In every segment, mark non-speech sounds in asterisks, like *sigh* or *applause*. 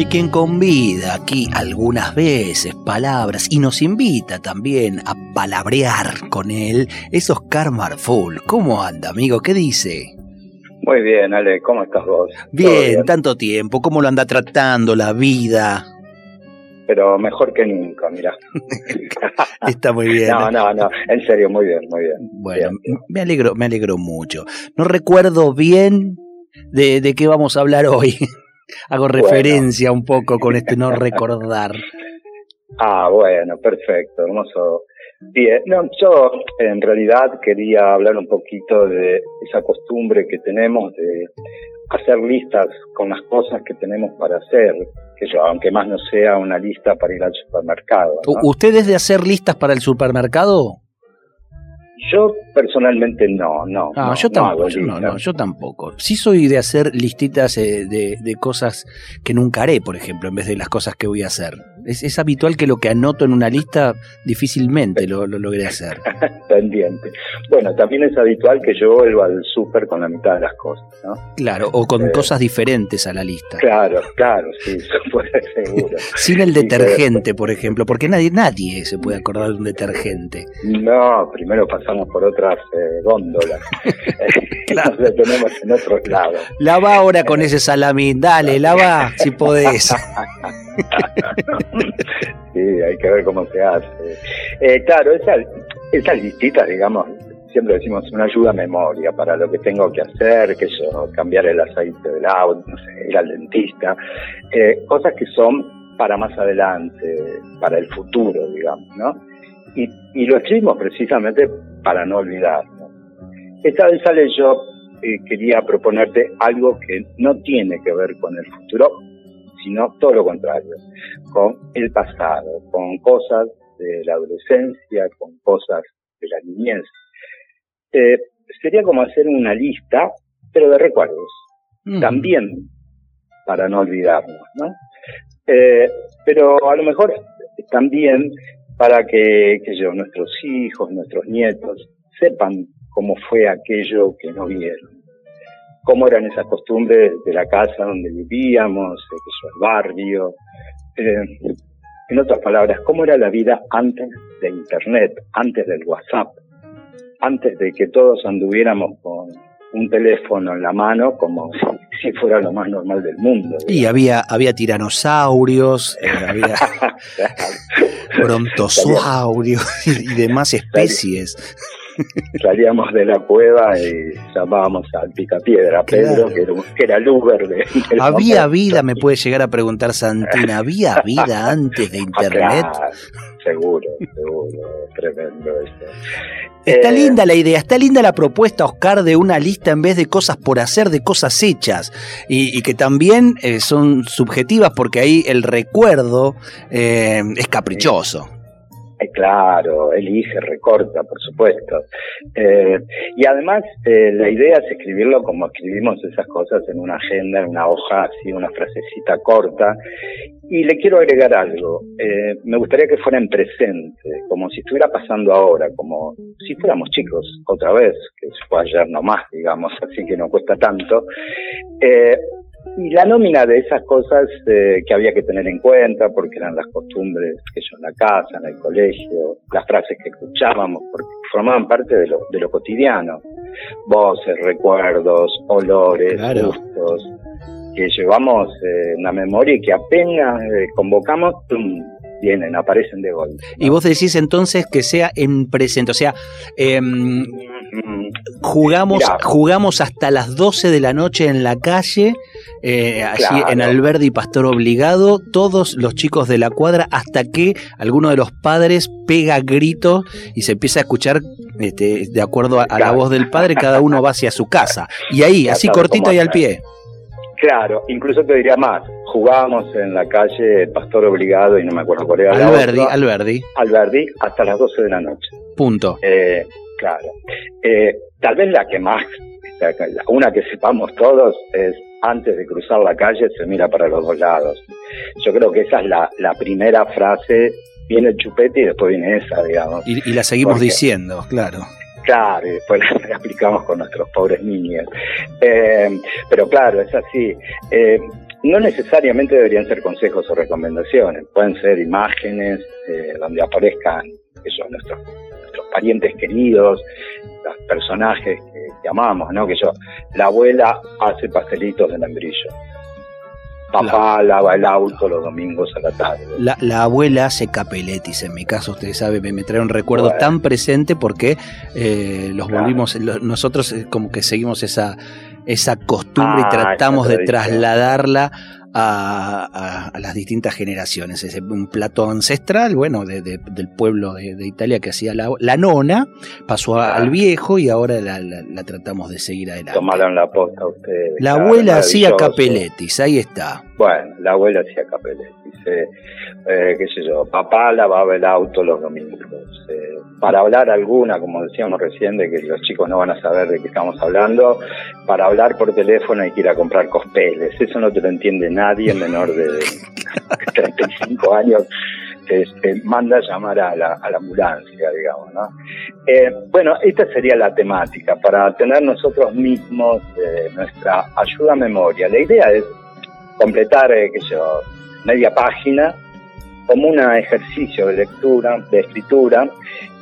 Y quien convida aquí algunas veces palabras y nos invita también a palabrear con él es Oscar Marful. ¿Cómo anda, amigo? ¿Qué dice? Muy bien, Ale, ¿cómo estás vos? Bien, tanto tiempo, ¿cómo lo anda tratando la vida? Pero mejor que nunca, mira. *laughs* Está muy bien. No, no, no, en serio, muy bien, muy bien. Bueno, me alegro, me alegro mucho. No recuerdo bien de, de qué vamos a hablar hoy. Hago referencia un poco con este no recordar. *laughs* Ah, bueno, perfecto, hermoso. Bien, no, yo en realidad quería hablar un poquito de esa costumbre que tenemos de hacer listas con las cosas que tenemos para hacer, que yo, aunque más no sea una lista para ir al supermercado. ¿Ustedes de hacer listas para el supermercado? Yo personalmente no, no. Ah, yo tampoco. No, no, yo tampoco. Sí soy de hacer listitas eh, de, de, cosas que nunca haré, por ejemplo, en vez de las cosas que voy a hacer. Es, habitual que lo que anoto en una lista difícilmente lo, lo logré hacer. *laughs* Pendiente. Bueno, también es habitual que yo vuelva al súper con la mitad de las cosas, ¿no? Claro, o con eh, cosas diferentes a la lista. Claro, claro, sí, seguro. Sin el detergente, por ejemplo, porque nadie, nadie se puede acordar de un detergente. No, primero pasamos por otras eh, góndolas. *laughs* *laughs* claro. Nos tenemos en otros lados. Lava ahora con ese salamín, dale, *laughs* lava si podés. sí, hay que ver cómo se hace. Eh, claro, esas, esas listitas, digamos, siempre decimos una ayuda a memoria para lo que tengo que hacer, que yo, cambiar el aceite del auto, no sé, ir al dentista, eh, cosas que son para más adelante, para el futuro, digamos, ¿no? Y, y lo escribimos precisamente para no olvidarlo. Esta vez sale yo eh, quería proponerte algo que no tiene que ver con el futuro, sino todo lo contrario, con el pasado, con cosas de la adolescencia, con cosas de la niñez. Eh, sería como hacer una lista, pero de recuerdos, mm. también para no olvidarnos, ¿no? Eh, pero a lo mejor también para que, que yo, nuestros hijos, nuestros nietos, sepan cómo fue aquello que no vieron cómo eran esas costumbres de la casa donde vivíamos, el barrio. Eh, en otras palabras, cómo era la vida antes de Internet, antes del WhatsApp, antes de que todos anduviéramos con un teléfono en la mano como si, fuera lo más normal del mundo. Y había, había tiranosaurios, eh, *laughs* había brontosaurios y demás especies. Salíamos de la cueva y llamábamos al picapiedra Pedro, que, era, el Uber de... ¿Había vida, me puede llegar a preguntar Santina, ¿había vida antes de ah, Internet? Seguro, seguro, tremendo esto. Está eh, linda la idea, está linda la propuesta, Oscar, de una lista en vez de cosas por hacer, de cosas hechas, y, que también eh, son subjetivas porque ahí el recuerdo eh, es caprichoso. Eh, claro, elige, recorta, por supuesto. Eh, y además, eh, la idea es escribirlo como escribimos esas cosas en una agenda, en una hoja, así, una frasecita corta. Y le quiero agregar algo. me gustaría que fuera en presente, como si estuviera pasando ahora, como si fuéramos chicos otra vez, que fue ayer nomás, digamos, *laughs* así que no cuesta tanto. Y la nómina de esas cosas eh, que había que tener en cuenta, porque eran las costumbres que yo en la casa, en el colegio, las frases que escuchábamos, porque formaban parte de lo, de lo cotidiano. Voces, recuerdos, olores, gustos, que llevamos eh, en la memoria y que apenas eh, convocamos, vienen, aparecen de golpe. Y vos decís entonces que sea en presente, o sea, em, jugamos, jugamos hasta las 12 de la noche en la calle, eh, allí en Alberdi y Pastor Obligado, todos los chicos de la cuadra, hasta que alguno de los padres pega grito y se empieza a escuchar, este, de acuerdo a, la voz del padre, cada uno va hacia su casa. Y ahí, así cortito y al pie. Claro, incluso te diría más, jugábamos en la calle Pastor Obligado y no me acuerdo cuál era Alberdi, Alberdi. Alberdi hasta las 12 de la noche. Punto. Eh, claro. Eh, tal vez la que más, una que sepamos todos es antes de cruzar la calle se mira para los dos lados. Yo creo que esa es la, la primera frase, viene el chupete y después viene esa, digamos. Y, la seguimos diciendo, claro. Claro, y después *laughs* la, aplicamos con nuestros pobres niños. Eh, pero claro, es así. Eh, no necesariamente deberían ser consejos o recomendaciones, pueden ser imágenes eh, donde aparezcan eso, nuestros, nuestros parientes queridos, los personajes que, que, amamos, ¿no? Que yo, la abuela hace pastelitos de membrillo, Papá lava el auto los domingos a la tarde. La, abuela hace capeletis, en mi caso, ustedes saben, me, trae un recuerdo tan presente porque eh, los volvimos, nosotros eh, como que seguimos esa, esa costumbre y ah, tratamos de trasladarla a, las distintas generaciones. Es un plato ancestral, bueno, de, del pueblo de, Italia que hacía la, la nona, pasó al viejo y ahora la, tratamos de seguir adelante. Tomaron la posta ustedes. La abuela hacía capeletis, ahí está. Bueno, la abuela hacía capeletis. Eh, eh, qué sé yo, papá lavaba el auto los domingos. Eh, para hablar alguna, como decíamos recién, de que los chicos no van a saber de qué estamos hablando, para hablar por teléfono hay que ir a comprar cospeles. Eso no te lo entiende nadie menor de *laughs* 35 años. Este, manda a llamar a la, ambulancia, digamos, ¿no? Eh, bueno, esta sería la temática, para tener nosotros mismos eh, nuestra ayuda a memoria. La idea es completar, eh, sé yo, media página como un ejercicio de lectura, de escritura,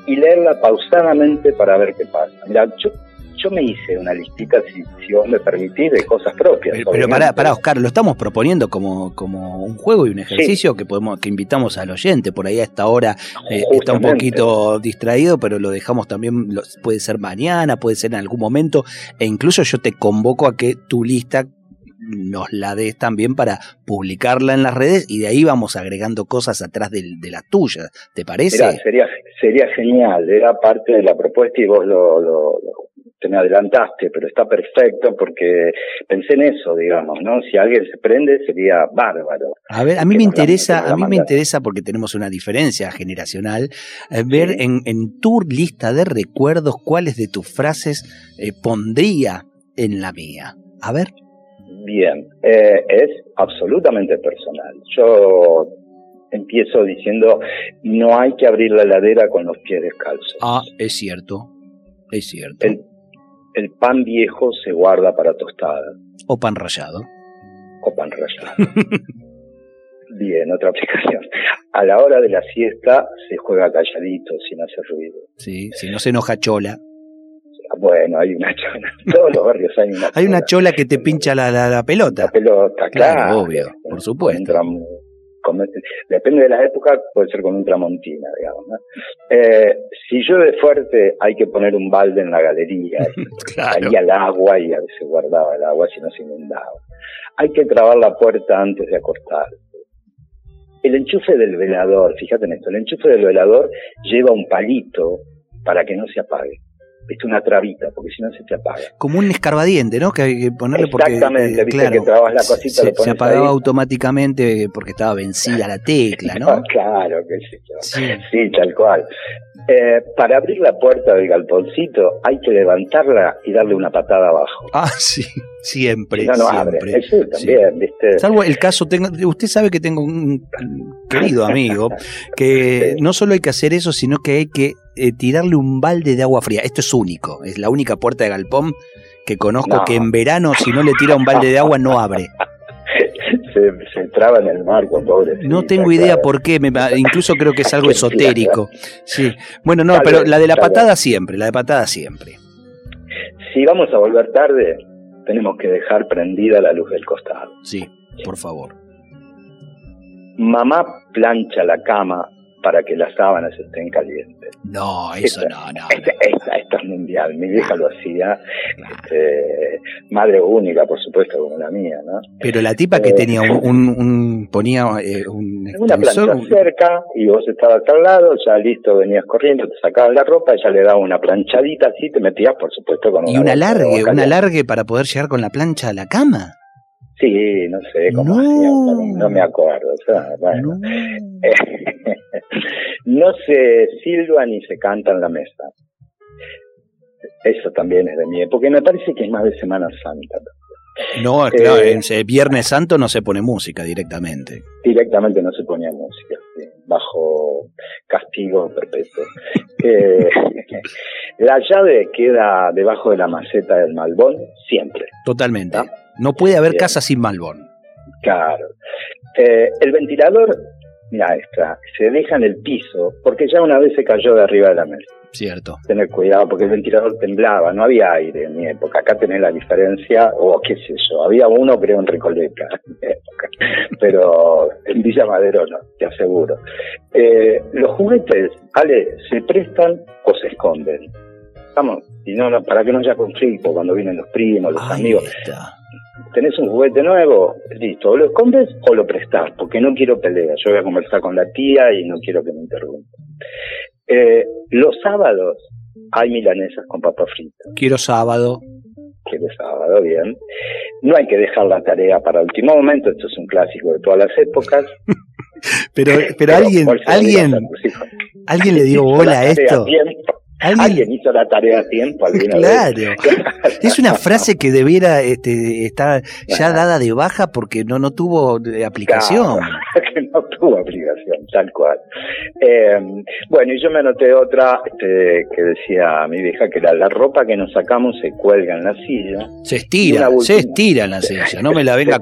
y leerla pausadamente para ver qué pasa. Mira, yo, yo me hice una listita, si, si vos me permitís, de cosas propias. Pero, para, para, Oscar, lo estamos proponiendo como, como un juego y un ejercicio que podemos que invitamos al oyente. Por ahí a esta hora eh, está un poquito distraído, pero lo dejamos también, puede ser mañana, puede ser en algún momento, e incluso yo te convoco a que tu lista nos la des también para publicarla en las redes y de ahí vamos agregando cosas atrás de, de la tuya, ¿te parece? sería, sería genial, era parte de la propuesta y vos lo, lo, te me adelantaste, pero está perfecto porque pensé en eso, digamos, ¿no? Si alguien se prende sería bárbaro. A ver, a mí me interesa, a mí me interesa porque tenemos una diferencia generacional, eh, ver en, en tu lista de recuerdos cuáles de tus frases eh, pondría en la mía. A ver. Bien, eh, es absolutamente personal. Yo empiezo diciendo, no hay que abrir la heladera con los pies descalzos. Ah, es cierto, es cierto. El, pan viejo se guarda para tostada. O pan rallado. O pan rallado. *laughs* Bien, otra aplicación. A la hora de la siesta se juega calladito, sin hacer ruido. Sí, si no se enoja chola. Bueno, hay una chola. *laughs* En todos los barrios hay una chola. Hay una chola que te pincha la, la, pelota. La pelota, claro. obvio, por supuesto. depende de la época, puede ser con un tramontina, digamos. Eh, si llueve fuerte, hay que poner un balde en la galería. *laughs* claro. el agua y a veces guardaba el agua si no se inundaba. Hay que trabar la puerta antes de acostar. El enchufe del velador, fíjate en esto, el enchufe del velador lleva un palito para que no se apague viste, una trabita, porque si no se te apaga. Como un escarbadiente, ¿no? Que hay que ponerle porque. Exactamente, eh, viste que trabas la cosita, se, se apagaba automáticamente porque estaba vencida la tecla, ¿no? *laughs* claro, que sí, sí, tal cual. Eh, para abrir la puerta del galponcito hay que levantarla y darle una patada abajo. Ah, sí, siempre. No, siempre. abre. Eso también, ¿viste? Salvo el caso, tengo, usted sabe que tengo un querido amigo que *laughs* no solo hay que hacer eso, sino que hay que eh, tirarle un balde de agua fría. Esto es único, es la única puerta de galpón que conozco que en verano si no le tira un balde de agua no abre *laughs* se, entraba en el marco, pobre. No tengo idea por qué, incluso creo que es algo esotérico. Sí. Bueno, no, pero la de la patada siempre, la de patada siempre. Si vamos a volver tarde, tenemos que dejar prendida la luz del costado. Sí, por favor. Mamá plancha la cama para que las sábanas estén calientes. No, eso no, no. Esta, es mundial, mi vieja lo hacía, este, madre única, por supuesto, como la mía, ¿no? Pero la tipa que eh, tenía un, un, ponía eh, un una plancha cerca y vos estabas al lado, ya listo, venías corriendo, te sacabas la ropa, ella le daba una planchadita así, te metías, por supuesto, con una. Y una largue, una largue para poder llegar con la plancha a la cama. Sí, no sé cómo no. me acuerdo. bueno. No. *laughs* se silba ni se canta en la mesa. Eso también es de mí, porque me parece que es más de Semana Santa. No, claro, eh, en Viernes Santo no se pone música directamente. Directamente no se ponía música, bajo castigo perpetuo. *laughs* Eh, *laughs* la llave queda debajo de la maceta del malbón siempre. Totalmente. No puede haber casa sin malbón. Claro. Eh, el ventilador, mira esta, se deja en el piso porque ya una vez se cayó de arriba de la mesa. Cierto. Tener cuidado porque el ventilador temblaba, no había aire en mi época. Acá tenés la diferencia, o qué sé yo, había uno creo en Recoleta *laughs* en mi época, pero en Villa Madero no, te aseguro. Eh, los juguetes, Ale, se prestan o se esconden. Vamos, y no, para que no haya conflicto cuando vienen los primos, los amigos. Tenés un juguete nuevo, listo, o lo escondes o lo prestás, porque no quiero pelear. Yo voy a conversar con la tía y no quiero que me interrumpa. Eh, los sábados hay milanesas con papa frita. Quiero sábado. Quiero sábado, bien. No hay que dejar la tarea para último momento, esto es un clásico de todas las épocas. *laughs* pero, pero, alguien, alguien, alguien le dio bola a esto. ¿Alguien? hizo la tarea a tiempo. Claro. *laughs* es una frase que debiera este, estar ya dada de baja porque no, no tuvo eh, aplicación. *laughs* que no tuvo aplicación, tal cual. Eh, bueno, y yo me anoté otra este, que decía mi vieja que era la ropa que nos sacamos se cuelga en la silla. Se estira, se estira en la *laughs* silla. No me la venga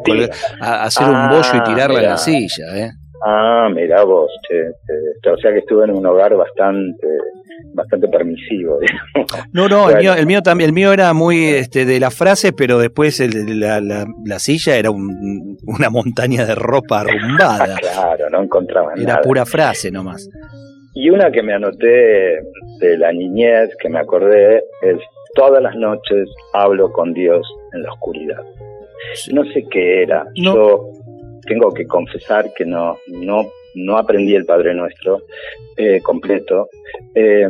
a, hacer un bollo y tirarla en la silla. ¿eh? Ah, mira vos, o sea que estuve en un hogar bastante bastante permisivo. *laughs* No, no, el, mío, el mío también, el mío era muy este, de la frase, pero después el, la, la, silla era una montaña de ropa arrumbada. *laughs* claro, no encontraba nada. Era pura frase nomás. Y una que me anoté de la niñez, que me acordé, es todas las noches hablo con Dios en la oscuridad. No sé qué era. Yo tengo que confesar que no, no no aprendí el Padre Nuestro eh, completo, eh,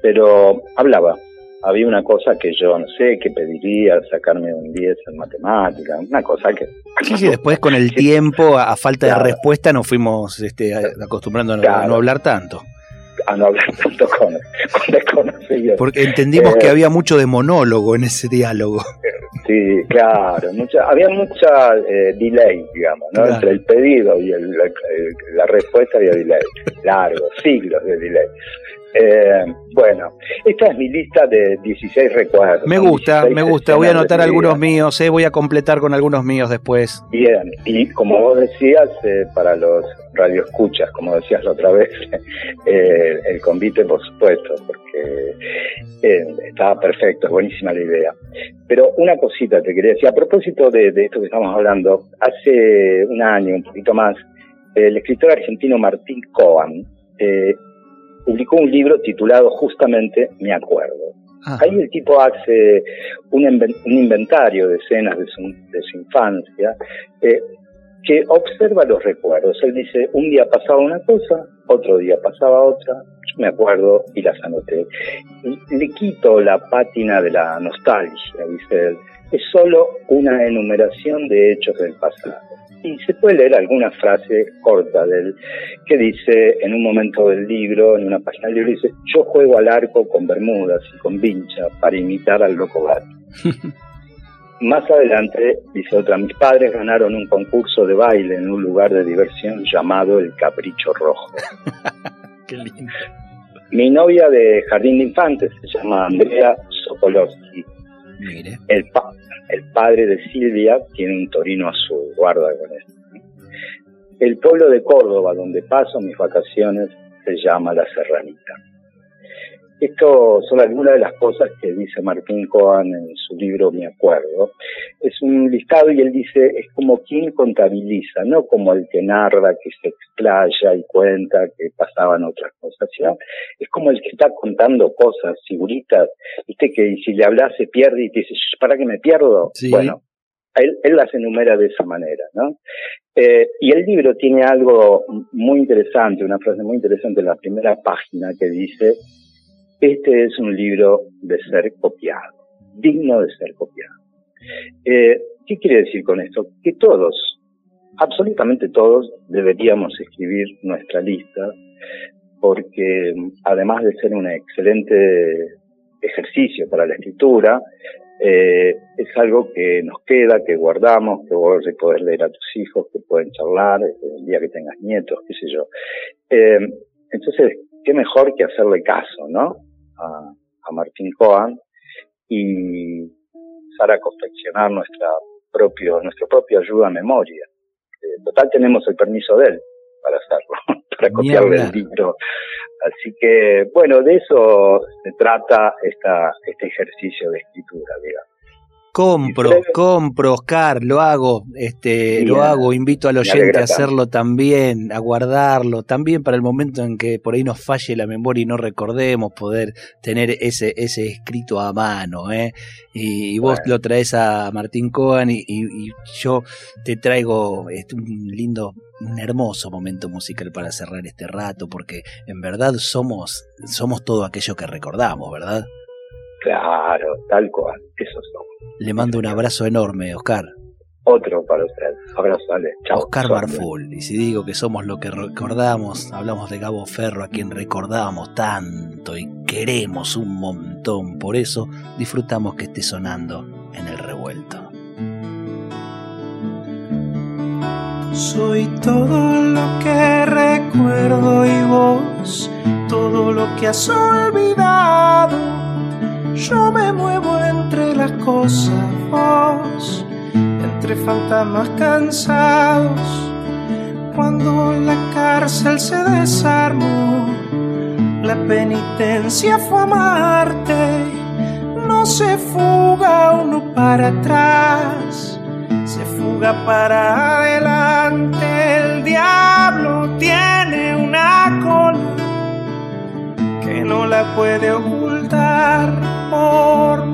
pero hablaba. Había una cosa que yo no sé, que pediría sacarme un 10 en matemática, una cosa que... Sí, sí, después con el *laughs* tiempo, a falta de respuesta, nos fuimos este, acostumbrando a no hablar tanto a no hablar *laughs* tanto con, desconocidos. Porque entendimos que eh, había mucho de monólogo en ese diálogo. *laughs* Sí, claro, mucha, había mucha eh, delay, digamos, ¿no? Entre el pedido y el, la, respuesta había delay, *laughs* largo, siglos de delay. Eh, bueno, esta es mi lista de 16 recuerdos. Me gusta, me gusta. Voy a anotar algunos míos, eh, voy a completar con algunos míos después. Bien, y como vos decías, eh, para los radioescuchas, como decías la otra vez, *laughs* eh, el convite, por supuesto, porque estaba perfecto, es buenísima la idea. Pero una cosita te quería decir, a propósito de, de esto que estamos hablando, hace un año, un poquito más, el escritor argentino Martín Coan eh, publicó un libro titulado justamente Me acuerdo. Ah. Ahí el tipo hace un, inventario de escenas de su, infancia eh, que observa los recuerdos. Él dice, un día pasaba una cosa, otro día pasaba otra, me acuerdo y las anoté. Le quito la pátina de la nostalgia, dice él. Es solo una enumeración de hechos del pasado y se puede leer alguna frase corta de él que dice en un momento del libro, en una página del libro, dice, yo juego al arco con bermudas y con vincha para imitar al loco gato. *laughs* Más adelante, dice otra, mis padres ganaron un concurso de baile en un lugar de diversión llamado El Capricho Rojo. *laughs* Qué lindo. Mi novia de Jardín de Infantes se llama Andrea Sokolowski. El, el padre de Silvia tiene un torino a su guarda con esto. El pueblo de Córdoba, donde paso mis vacaciones, se llama La Serranita. Esto son algunas de las cosas que dice Martín Coan en su libro Mi Acuerdo. Es un listado y él dice, es como quien contabiliza, no como el que narra, que se explaya y cuenta que pasaban otras cosas. Es como el que está contando cosas, figuritas, viste que si le hablas se pierde y te dice, ¿para qué me pierdo? Bueno, él, él, las enumera de esa manera, ¿no? Eh, y el libro tiene algo muy interesante, una frase muy interesante en la primera página que dice, este es un libro de ser copiado, digno de ser copiado. Eh, ¿Qué quiere decir con esto? Que todos, absolutamente todos, deberíamos escribir nuestra lista, porque además de ser un excelente ejercicio para la escritura, eh, es algo que nos queda, que guardamos, que vos poder leer a tus hijos, que pueden charlar el día que tengas nietos, qué sé yo. Eh, entonces, qué mejor que hacerle caso, ¿no? A, a Martín Cohen y empezar a confeccionar nuestra propio, nuestra propia ayuda a memoria. Eh, total tenemos el permiso de él para hacerlo, *laughs* para copiarle el libro. Así que, bueno, de eso se trata esta, este ejercicio de escritura, digamos. Compro, compro, Oscar, lo hago, este, lo hago, invito al oyente a hacerlo también, a guardarlo, también para el momento en que por ahí nos falle la memoria y no recordemos poder tener ese, ese escrito a mano, ¿eh? Y, vos lo traes a Martín Cohen y, yo te traigo este, un lindo, un hermoso momento musical para cerrar este rato, porque en verdad somos, somos todo aquello que recordamos, ¿verdad? Claro, tal cual, eso somos. Le mando un abrazo enorme, Oscar. Otro para usted. Abrazo, dale. Chao. Oscar Barful. Y si digo que somos lo que recordamos, hablamos de Gabo Ferro, a quien recordamos tanto y queremos un montón. Por eso disfrutamos que esté sonando en el revuelto. Soy todo lo que recuerdo y vos, todo lo que has olvidado. Las cosas, entre fantasmas cansados. Cuando la cárcel se desarmó, la penitencia fue amarte. No se fuga uno para atrás, se fuga para adelante. El diablo tiene una cola que no la puede ocultar por